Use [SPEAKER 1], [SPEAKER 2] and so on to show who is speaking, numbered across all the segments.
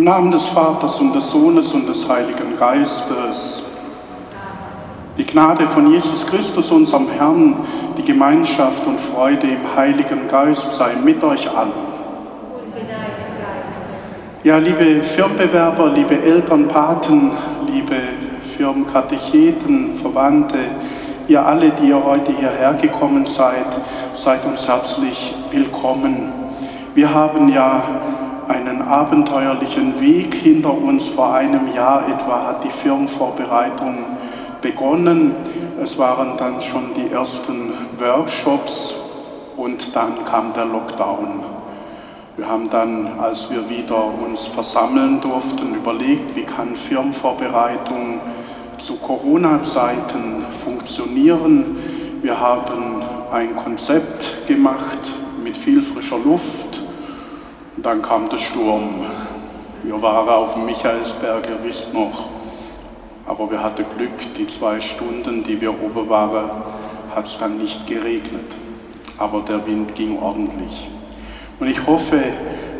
[SPEAKER 1] Namen des Vaters und des Sohnes und des Heiligen Geistes. Die Gnade von Jesus Christus, unserem Herrn, die Gemeinschaft und Freude im Heiligen Geist sei mit euch allen. Ja, liebe Firmenbewerber, liebe Eltern, Paten, liebe Firmenkatecheten, Verwandte, ihr alle, die ihr heute hierher gekommen seid, seid uns herzlich willkommen. Wir haben ja einen abenteuerlichen Weg hinter uns. Vor einem Jahr etwa hat die Firmenvorbereitung begonnen. Es waren dann schon die ersten Workshops und dann kam der Lockdown. Wir haben dann, als wir wieder uns versammeln durften, überlegt, wie kann Firmenvorbereitung zu Corona-Zeiten funktionieren. Wir haben ein Konzept gemacht mit viel frischer Luft, und dann kam der Sturm. Wir waren auf dem Michaelsberg, ihr wisst noch. Aber wir hatten Glück, die zwei Stunden, die wir oben waren, hat es dann nicht geregnet. Aber der Wind ging ordentlich. Und ich hoffe,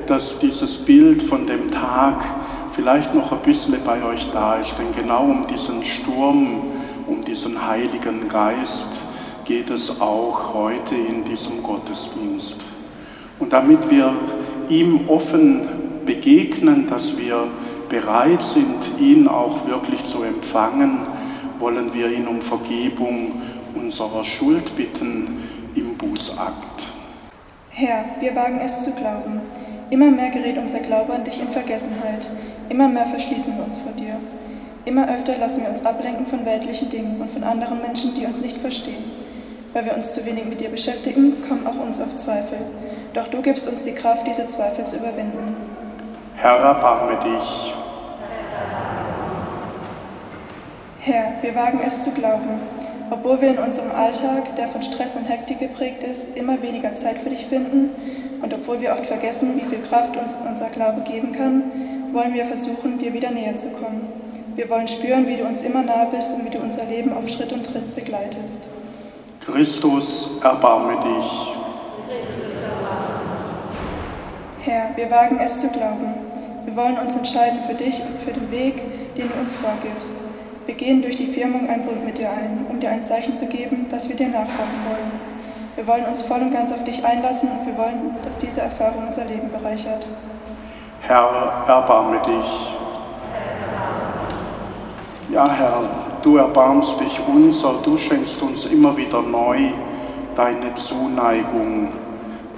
[SPEAKER 1] dass dieses Bild von dem Tag vielleicht noch ein bisschen bei euch da ist. Denn genau um diesen Sturm, um diesen Heiligen Geist geht es auch heute in diesem Gottesdienst. Und damit wir ihm offen begegnen, dass wir bereit sind, ihn auch wirklich zu empfangen, wollen wir ihn um Vergebung unserer Schuld bitten im Bußakt.
[SPEAKER 2] Herr, wir wagen es zu glauben. Immer mehr gerät unser Glaube an dich in Vergessenheit. Immer mehr verschließen wir uns vor dir. Immer öfter lassen wir uns ablenken von weltlichen Dingen und von anderen Menschen, die uns nicht verstehen. Weil wir uns zu wenig mit dir beschäftigen, kommen auch uns auf Zweifel. Doch du gibst uns die Kraft, diese Zweifel zu überwinden.
[SPEAKER 1] Herr, erbarme dich.
[SPEAKER 2] Herr, wir wagen es zu glauben. Obwohl wir in unserem Alltag, der von Stress und Hektik geprägt ist, immer weniger Zeit für dich finden und obwohl wir oft vergessen, wie viel Kraft uns unser Glaube geben kann, wollen wir versuchen, dir wieder näher zu kommen. Wir wollen spüren, wie du uns immer nahe bist und wie du unser Leben auf Schritt und Tritt begleitest.
[SPEAKER 1] Christus, erbarme dich.
[SPEAKER 2] Herr, wir wagen es zu glauben. Wir wollen uns entscheiden für dich und für den Weg, den du uns vorgibst. Wir gehen durch die Firmung einen Bund mit dir ein, um dir ein Zeichen zu geben, dass wir dir nachfolgen wollen. Wir wollen uns voll und ganz auf dich einlassen und wir wollen, dass diese Erfahrung unser Leben bereichert.
[SPEAKER 1] Herr, erbarme dich. Ja, Herr, du erbarmst dich unser, du schenkst uns immer wieder neu deine Zuneigung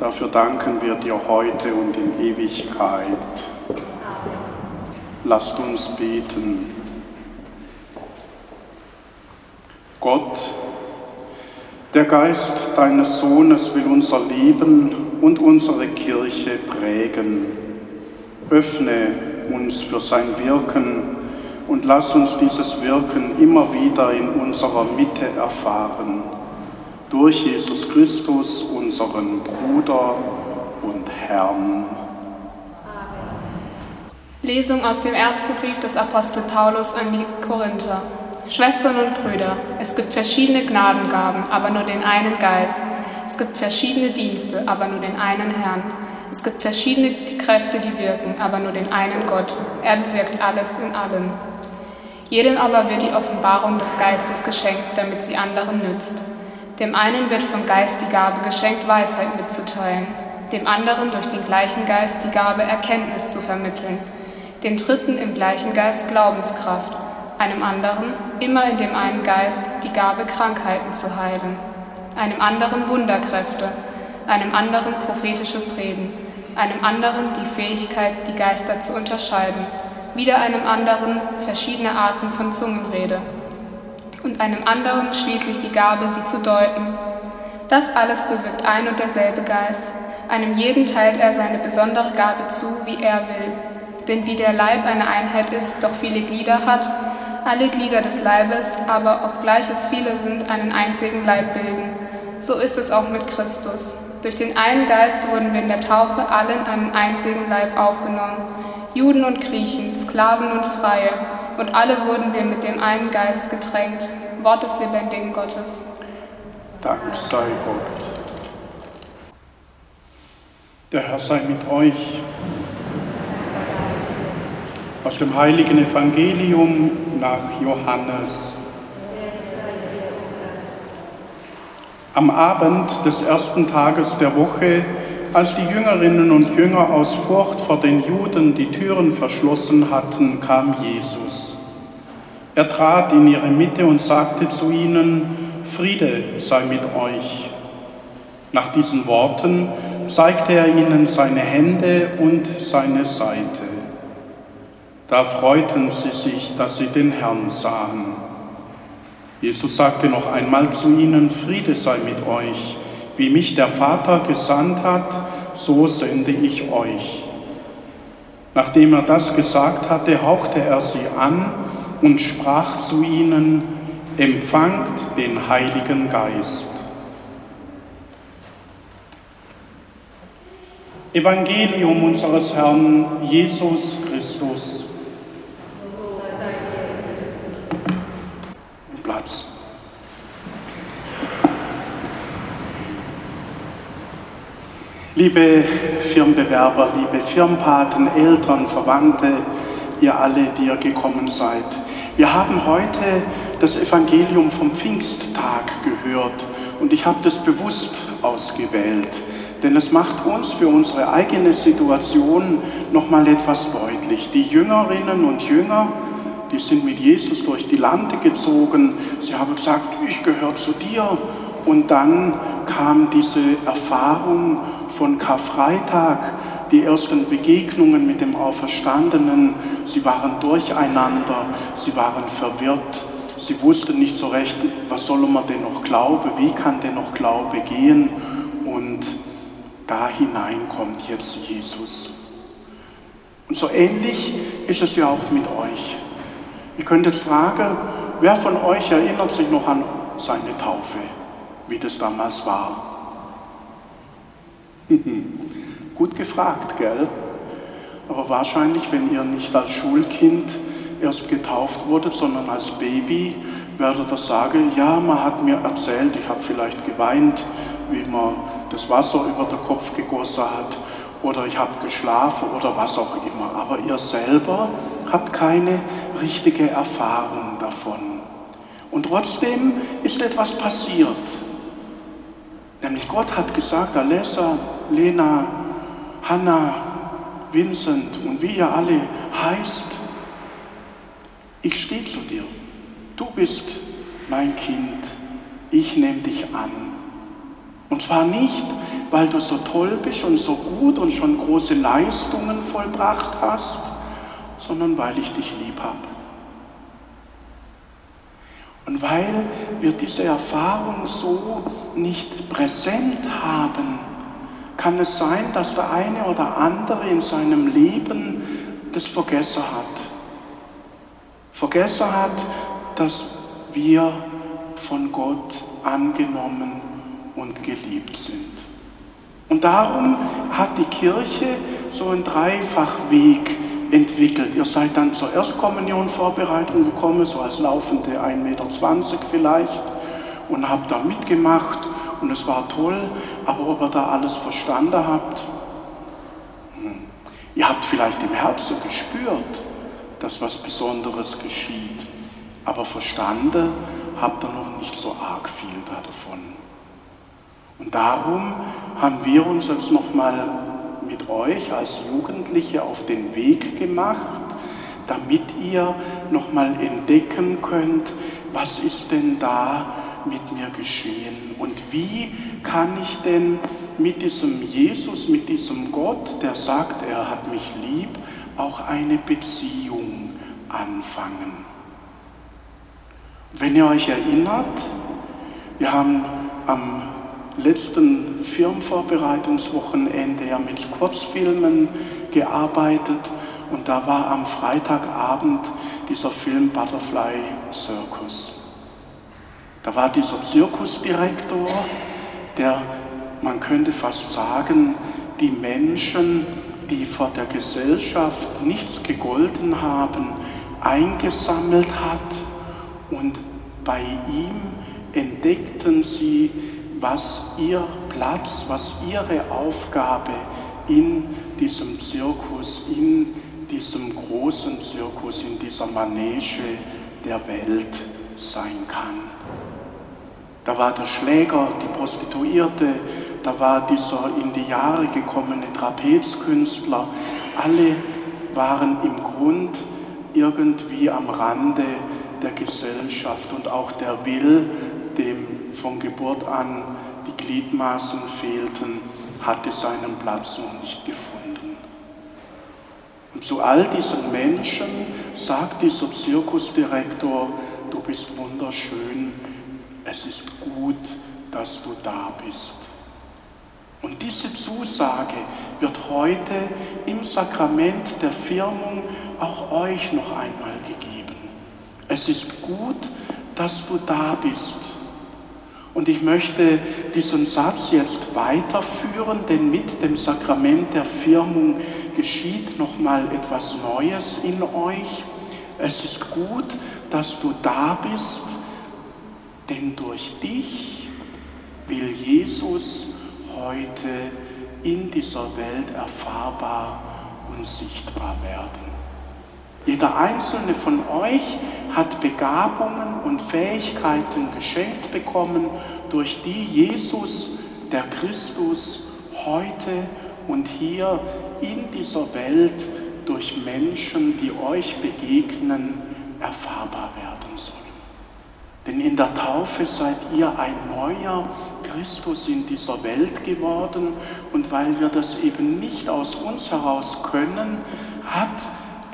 [SPEAKER 1] Dafür danken wir dir heute und in Ewigkeit. Lasst uns beten. Gott, der Geist deines Sohnes will unser Leben und unsere Kirche prägen. Öffne uns für sein Wirken und lass uns dieses Wirken immer wieder in unserer Mitte erfahren durch Jesus Christus, unseren Bruder und Herrn.
[SPEAKER 3] Lesung aus dem ersten Brief des Apostel Paulus an die Korinther. Schwestern und Brüder, es gibt verschiedene Gnadengaben, aber nur den einen Geist. Es gibt verschiedene Dienste, aber nur den einen Herrn. Es gibt verschiedene Kräfte, die wirken, aber nur den einen Gott. Er bewirkt alles in allem. Jedem aber wird die Offenbarung des Geistes geschenkt, damit sie anderen nützt. Dem einen wird vom Geist die Gabe geschenkt, Weisheit mitzuteilen, dem anderen durch den gleichen Geist die Gabe, Erkenntnis zu vermitteln, dem dritten im gleichen Geist Glaubenskraft, einem anderen, immer in dem einen Geist, die Gabe, Krankheiten zu heilen, einem anderen Wunderkräfte, einem anderen prophetisches Reden, einem anderen die Fähigkeit, die Geister zu unterscheiden, wieder einem anderen verschiedene Arten von Zungenrede und einem anderen schließlich die Gabe, sie zu deuten. Das alles bewirkt ein und derselbe Geist. Einem jeden teilt er seine besondere Gabe zu, wie er will. Denn wie der Leib eine Einheit ist, doch viele Glieder hat, alle Glieder des Leibes, aber obgleich es viele sind, einen einzigen Leib bilden. So ist es auch mit Christus. Durch den einen Geist wurden wir in der Taufe alle in einen einzigen Leib aufgenommen. Juden und Griechen, Sklaven und Freie, und alle wurden wir mit dem einen Geist getränkt, Wort des lebendigen Gottes.
[SPEAKER 1] Dank sei Gott. Der Herr sei mit euch. Aus dem heiligen Evangelium nach Johannes. Am Abend des ersten Tages der Woche, als die Jüngerinnen und Jünger aus Furcht vor den Juden die Türen verschlossen hatten, kam Jesus. Er trat in ihre Mitte und sagte zu ihnen, Friede sei mit euch. Nach diesen Worten zeigte er ihnen seine Hände und seine Seite. Da freuten sie sich, dass sie den Herrn sahen. Jesus sagte noch einmal zu ihnen, Friede sei mit euch. Wie mich der Vater gesandt hat, so sende ich euch. Nachdem er das gesagt hatte, hauchte er sie an und sprach zu ihnen, empfangt den Heiligen Geist. Evangelium unseres Herrn Jesus Christus. Liebe Firmenbewerber, liebe Firmenpaten, Eltern, Verwandte, ihr alle, die ihr gekommen seid. Wir haben heute das Evangelium vom Pfingsttag gehört und ich habe das bewusst ausgewählt denn es macht uns für unsere eigene Situation nochmal etwas deutlich. Die Jüngerinnen und Jünger, die sind mit Jesus durch die Lande gezogen. Sie haben gesagt, ich gehöre zu dir. Und dann kam diese Erfahrung von Karfreitag, die ersten Begegnungen mit dem Auferstandenen. Sie waren durcheinander, sie waren verwirrt. Sie wussten nicht so recht, was soll man denn noch glauben, wie kann denn noch Glaube gehen. Und da hinein kommt jetzt Jesus. Und so ähnlich ist es ja auch mit euch. Ihr könnt jetzt fragen, wer von euch erinnert sich noch an seine Taufe, wie das damals war? Gut gefragt, gell? Aber wahrscheinlich, wenn ihr nicht als Schulkind erst getauft wurdet, sondern als Baby, werdet ihr sagen, ja, man hat mir erzählt, ich habe vielleicht geweint, wie man das Wasser über den Kopf gegossen hat oder ich habe geschlafen oder was auch immer. Aber ihr selber habt keine richtige Erfahrung davon. Und trotzdem ist etwas passiert. Nämlich Gott hat gesagt, Alessa, Lena, Hanna, Vincent und wie ihr alle heißt, ich stehe zu dir. Du bist mein Kind. Ich nehme dich an. Und zwar nicht, weil du so toll bist und so gut und schon große Leistungen vollbracht hast, sondern weil ich dich lieb habe. Und weil wir diese Erfahrung so nicht präsent haben, kann es sein, dass der eine oder andere in seinem Leben das vergessen hat. Vergessen hat, dass wir von Gott angenommen und geliebt sind. Und darum hat die Kirche so einen Dreifachweg entwickelt. Ihr seid dann zur Erstkommunionvorbereitung gekommen, so als laufende 1,20 Meter vielleicht, und habt da mitgemacht und es war toll, aber ob ihr da alles verstanden habt, hm. ihr habt vielleicht im Herzen gespürt, dass was Besonderes geschieht, aber verstanden habt ihr noch nicht so arg viel davon. Und darum haben wir uns jetzt nochmal mit euch als Jugendliche auf den Weg gemacht, damit ihr nochmal entdecken könnt, was ist denn da mit mir geschehen und wie kann ich denn mit diesem Jesus, mit diesem Gott, der sagt, er hat mich lieb, auch eine Beziehung anfangen. Wenn ihr euch erinnert, wir haben am letzten Firmenvorbereitungswochenende ja mit Kurzfilmen gearbeitet und da war am Freitagabend dieser Film Butterfly Circus. Da war dieser Zirkusdirektor, der, man könnte fast sagen, die Menschen, die vor der Gesellschaft nichts gegolten haben, eingesammelt hat und bei ihm entdeckten sie was ihr Platz, was ihre Aufgabe in diesem Zirkus, in diesem großen Zirkus, in dieser Manege der Welt sein kann. Da war der Schläger, die Prostituierte, da war dieser in die Jahre gekommene Trapezkünstler. Alle waren im Grund irgendwie am Rande der Gesellschaft und auch der Will, dem von Geburt an die Gliedmaßen fehlten, hatte seinen Platz noch nicht gefunden. Und zu all diesen Menschen sagt dieser Zirkusdirektor, du bist wunderschön, es ist gut, dass du da bist. Und diese Zusage wird heute im Sakrament der Firmung auch euch noch einmal gegeben. Es ist gut, dass du da bist. Und ich möchte diesen Satz jetzt weiterführen, denn mit dem Sakrament der Firmung geschieht noch mal etwas Neues in euch. Es ist gut, dass du da bist, denn durch dich will Jesus heute in dieser Welt erfahrbar und sichtbar werden. Jeder einzelne von euch hat Begabungen und Fähigkeiten geschenkt bekommen, durch die Jesus, der Christus, heute und hier in dieser Welt durch Menschen, die euch begegnen, erfahrbar werden soll. Denn in der Taufe seid ihr ein neuer Christus in dieser Welt geworden und weil wir das eben nicht aus uns heraus können, hat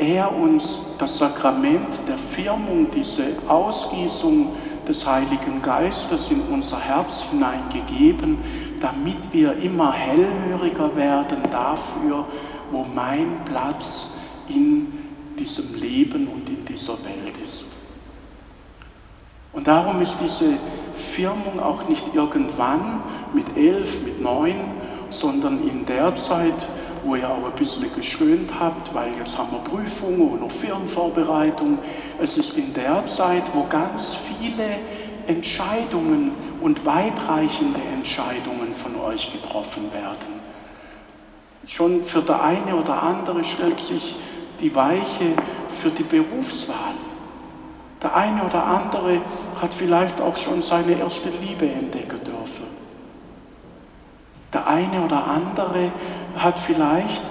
[SPEAKER 1] er uns das Sakrament der Firmung, diese Ausgießung des Heiligen Geistes in unser Herz hineingegeben, damit wir immer hellhöriger werden dafür, wo mein Platz in diesem Leben und in dieser Welt ist. Und darum ist diese Firmung auch nicht irgendwann mit elf, mit neun, sondern in der Zeit, wo ihr auch ein bisschen geschönt habt, weil jetzt haben wir Prüfungen noch Firmenvorbereitung. Es ist in der Zeit, wo ganz viele Entscheidungen und weitreichende Entscheidungen von euch getroffen werden. Schon für der eine oder andere stellt sich die Weiche für die Berufswahl. Der eine oder andere hat vielleicht auch schon seine erste Liebe entdecken dürfen. Der eine oder andere hat vielleicht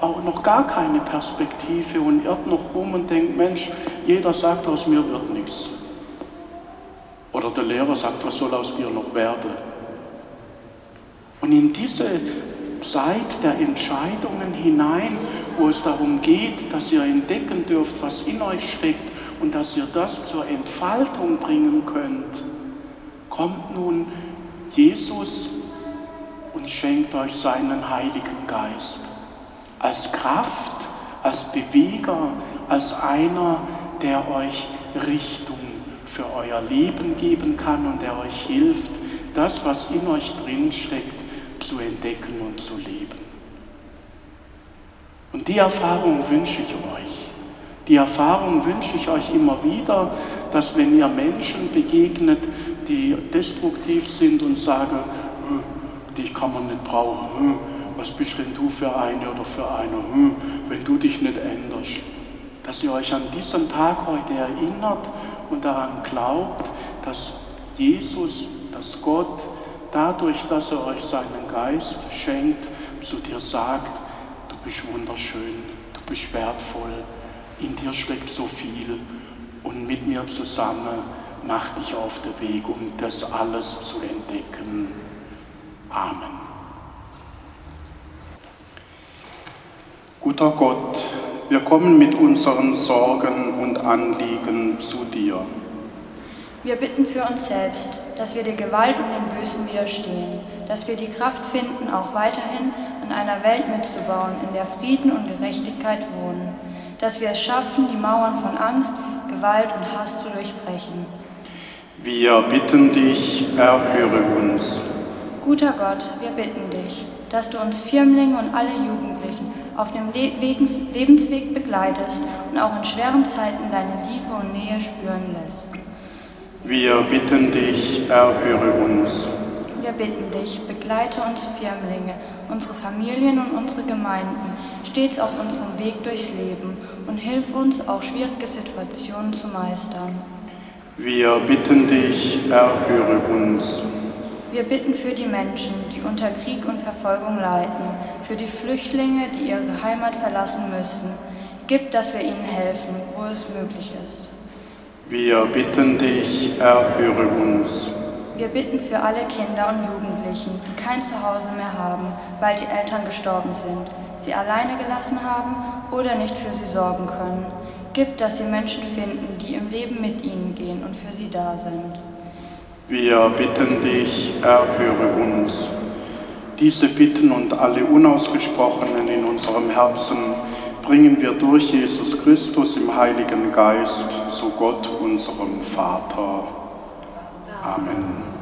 [SPEAKER 1] auch noch gar keine Perspektive und irrt noch rum und denkt, Mensch, jeder sagt, aus mir wird nichts. Oder der Lehrer sagt, was soll aus dir noch werden? Und in diese Zeit der Entscheidungen hinein, wo es darum geht, dass ihr entdecken dürft, was in euch steckt und dass ihr das zur Entfaltung bringen könnt, kommt nun Jesus schenkt euch seinen Heiligen Geist als Kraft, als Beweger, als einer, der euch Richtung für euer Leben geben kann und der euch hilft, das, was in euch drin steckt, zu entdecken und zu leben. Und die Erfahrung wünsche ich euch. Die Erfahrung wünsche ich euch immer wieder, dass wenn ihr Menschen begegnet, die destruktiv sind und sagen, dich kann man nicht brauchen. Was bist denn du für eine oder für einer, wenn du dich nicht änderst? Dass ihr euch an diesen Tag heute erinnert und daran glaubt, dass Jesus, dass Gott, dadurch, dass er euch seinen Geist schenkt, zu dir sagt, du bist wunderschön, du bist wertvoll, in dir steckt so viel und mit mir zusammen mach dich auf den Weg, um das alles zu entdecken. Amen. Guter Gott, wir kommen mit unseren Sorgen und Anliegen zu dir.
[SPEAKER 4] Wir bitten für uns selbst, dass wir der Gewalt und dem Bösen widerstehen, dass wir die Kraft finden, auch weiterhin an einer Welt mitzubauen, in der Frieden und Gerechtigkeit wohnen, dass wir es schaffen, die Mauern von Angst, Gewalt und Hass zu durchbrechen.
[SPEAKER 1] Wir bitten dich, erhöre uns.
[SPEAKER 4] Guter Gott, wir bitten dich, dass du uns Firmlinge und alle Jugendlichen auf dem Le Lebensweg begleitest und auch in schweren Zeiten deine Liebe und Nähe spüren lässt.
[SPEAKER 1] Wir bitten dich, erhöre uns.
[SPEAKER 4] Wir bitten dich, begleite uns Firmlinge, unsere Familien und unsere Gemeinden stets auf unserem Weg durchs Leben und hilf uns, auch schwierige Situationen zu meistern.
[SPEAKER 1] Wir bitten dich, erhöre uns.
[SPEAKER 4] Wir bitten für die Menschen, die unter Krieg und Verfolgung leiden, für die Flüchtlinge, die ihre Heimat verlassen müssen. Gib, dass wir ihnen helfen, wo es möglich ist.
[SPEAKER 1] Wir bitten dich, erhöre uns.
[SPEAKER 4] Wir bitten für alle Kinder und Jugendlichen, die kein Zuhause mehr haben, weil die Eltern gestorben sind, sie alleine gelassen haben oder nicht für sie sorgen können. Gib, dass sie Menschen finden, die im Leben mit ihnen gehen und für sie da sind.
[SPEAKER 1] Wir bitten dich, erhöre uns. Diese Bitten und alle unausgesprochenen in unserem Herzen bringen wir durch Jesus Christus im Heiligen Geist zu Gott, unserem Vater. Amen.